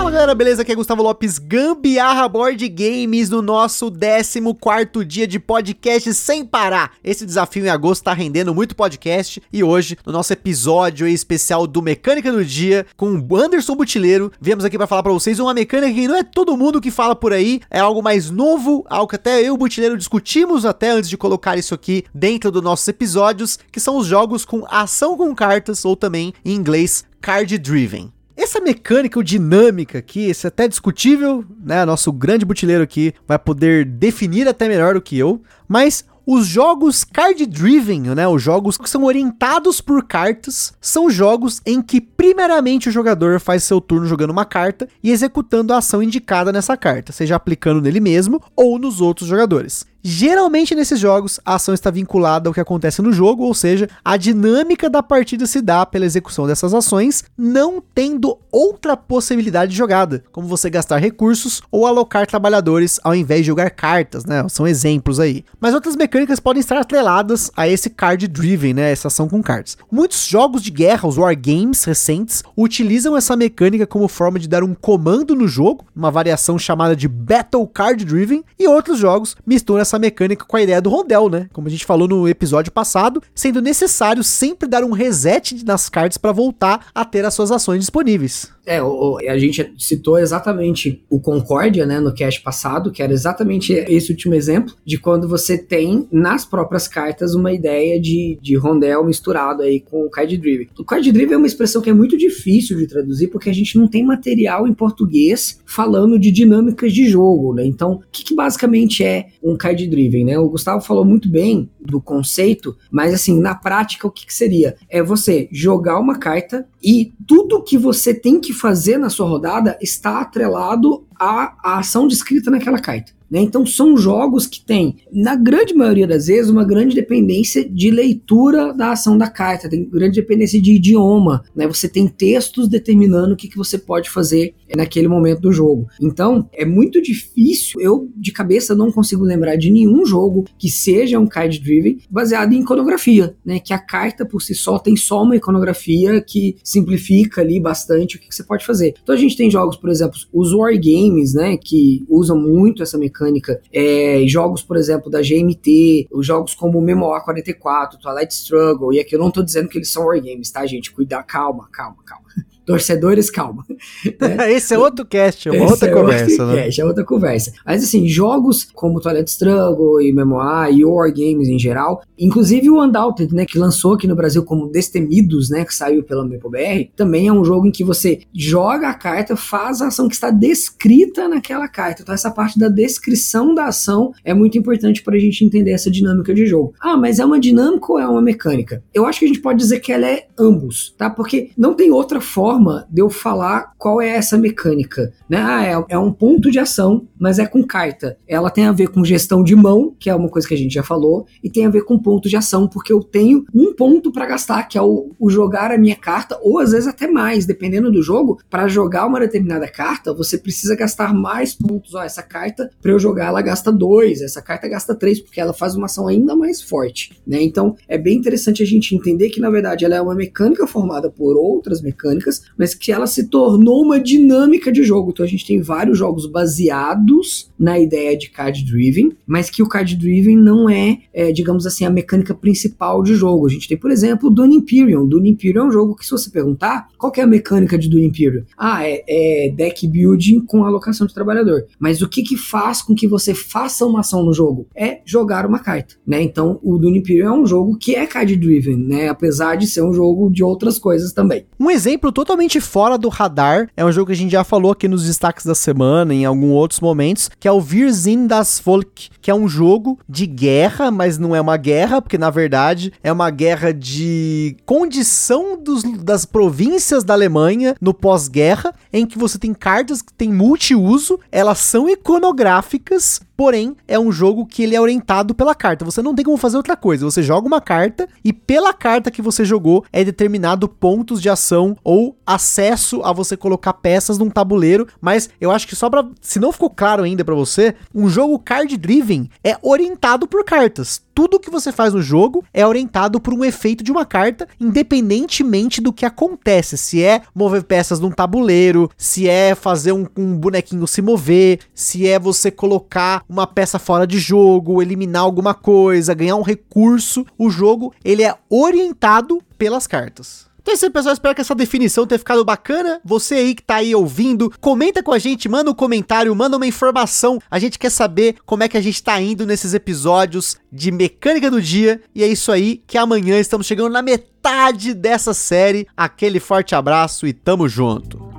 Fala galera, beleza? Aqui é Gustavo Lopes, Gambiarra Board Games, no nosso 14 dia de podcast sem parar. Esse desafio em agosto tá rendendo muito podcast e hoje, no nosso episódio especial do Mecânica do Dia, com o Anderson Butileiro, viemos aqui para falar para vocês uma mecânica que não é todo mundo que fala por aí, é algo mais novo, algo que até eu e o Butileiro discutimos até antes de colocar isso aqui dentro dos nossos episódios, que são os jogos com ação com cartas, ou também em inglês, card driven. Essa mecânica ou dinâmica aqui, esse é até discutível, né? Nosso grande butileiro aqui vai poder definir até melhor do que eu, mas os jogos card driven, né, os jogos que são orientados por cartas, são jogos em que primeiramente o jogador faz seu turno jogando uma carta e executando a ação indicada nessa carta, seja aplicando nele mesmo ou nos outros jogadores. Geralmente nesses jogos, a ação está vinculada ao que acontece no jogo, ou seja, a dinâmica da partida se dá pela execução dessas ações, não tendo outra possibilidade de jogada, como você gastar recursos ou alocar trabalhadores ao invés de jogar cartas, né? São exemplos aí. Mas outras mecânicas podem estar atreladas a esse card driven, né? Essa ação com cards. Muitos jogos de guerra, os wargames recentes, utilizam essa mecânica como forma de dar um comando no jogo, uma variação chamada de Battle Card Driven, e outros jogos misturam essa mecânica com a ideia do rondel, né? Como a gente falou no episódio passado, sendo necessário sempre dar um reset nas cartas para voltar a ter as suas ações disponíveis. É, o, a gente citou exatamente o Concórdia, né, no cast passado, que era exatamente esse último exemplo, de quando você tem nas próprias cartas uma ideia de, de rondel misturado aí com o card driven. O card driven é uma expressão que é muito difícil de traduzir porque a gente não tem material em português falando de dinâmicas de jogo, né? Então, o que, que basicamente é um card driven, né? O Gustavo falou muito bem do conceito, mas assim, na prática, o que, que seria? É você jogar uma carta e tudo que você tem que fazer na sua rodada está atrelado à, à ação descrita naquela carta. Né? Então são jogos que têm, na grande maioria das vezes, uma grande dependência de leitura da ação da carta, tem grande dependência de idioma. Né? Você tem textos determinando o que, que você pode fazer naquele momento do jogo. Então é muito difícil, eu de cabeça não consigo lembrar de nenhum jogo que seja um card driven baseado em iconografia, né? que a carta por si só tem só uma iconografia que simplifica ali bastante o que, que você pode fazer. Então a gente tem jogos, por exemplo, os wargames, né, que usam muito essa mecânica. É, jogos, por exemplo, da GMT, os jogos como Memoir 44, Twilight Struggle, e aqui eu não tô dizendo que eles são wargames, tá, gente? Cuidar, calma, calma, calma torcedores, calma. Né? Esse é outro cast, é uma Esse outra é conversa, outro né? Cast, é outra conversa. Mas assim, jogos como Twilight Struggle e Memoir e War Games em geral, inclusive o Undaunted, né, que lançou aqui no Brasil como Destemidos, né, que saiu pela MapleBR, também é um jogo em que você joga a carta, faz a ação que está descrita naquela carta. Então essa parte da descrição da ação é muito importante para a gente entender essa dinâmica de jogo. Ah, mas é uma dinâmica ou é uma mecânica? Eu acho que a gente pode dizer que ela é ambos, tá? Porque não tem outra forma forma de eu falar qual é essa mecânica. Né? Ah, é, é, um ponto de ação, mas é com carta. Ela tem a ver com gestão de mão, que é uma coisa que a gente já falou, e tem a ver com ponto de ação, porque eu tenho um ponto para gastar, que é o, o, jogar a minha carta, ou às vezes até mais, dependendo do jogo. Para jogar uma determinada carta, você precisa gastar mais pontos. Ó, essa carta, para eu jogar, ela gasta dois, essa carta gasta três, porque ela faz uma ação ainda mais forte. Né? Então é bem interessante a gente entender que, na verdade, ela é uma mecânica formada por outras mecânicas, mas que ela se tornou uma dinâmica de jogo. Então a gente tem vários jogos baseados na ideia de card driven, mas que o card driven não é, é, digamos assim, a mecânica principal de jogo. A gente tem, por exemplo, o Dune Imperium. Dune Imperium é um jogo que, se você perguntar, qual é a mecânica de Dune Imperium? Ah, é, é deck building com alocação de trabalhador. Mas o que que faz com que você faça uma ação no jogo? É jogar uma carta, né? Então, o Dune Imperium é um jogo que é card driven, né? Apesar de ser um jogo de outras coisas também. Um exemplo totalmente fora do radar. É um jogo que a gente já falou aqui nos destaques da semana, em alguns outros momentos, que é o Virzin das Volk, que é um jogo de guerra, mas não é uma guerra, porque na verdade é uma guerra de condição dos, das províncias da Alemanha no pós-guerra, em que você tem cartas que têm multiuso, elas são iconográficas, Porém, é um jogo que ele é orientado pela carta. Você não tem como fazer outra coisa. Você joga uma carta e pela carta que você jogou é determinado pontos de ação ou acesso a você colocar peças num tabuleiro, mas eu acho que só pra. Se não ficou claro ainda para você, um jogo card driven é orientado por cartas. Tudo que você faz no jogo é orientado por um efeito de uma carta, independentemente do que acontece. Se é mover peças num tabuleiro, se é fazer um, um bonequinho se mover, se é você colocar uma peça fora de jogo, eliminar alguma coisa, ganhar um recurso, o jogo ele é orientado pelas cartas. Então é isso aí, pessoal. Espero que essa definição tenha ficado bacana. Você aí que tá aí ouvindo, comenta com a gente, manda um comentário, manda uma informação. A gente quer saber como é que a gente tá indo nesses episódios de mecânica do dia. E é isso aí, que amanhã estamos chegando na metade dessa série. Aquele forte abraço e tamo junto.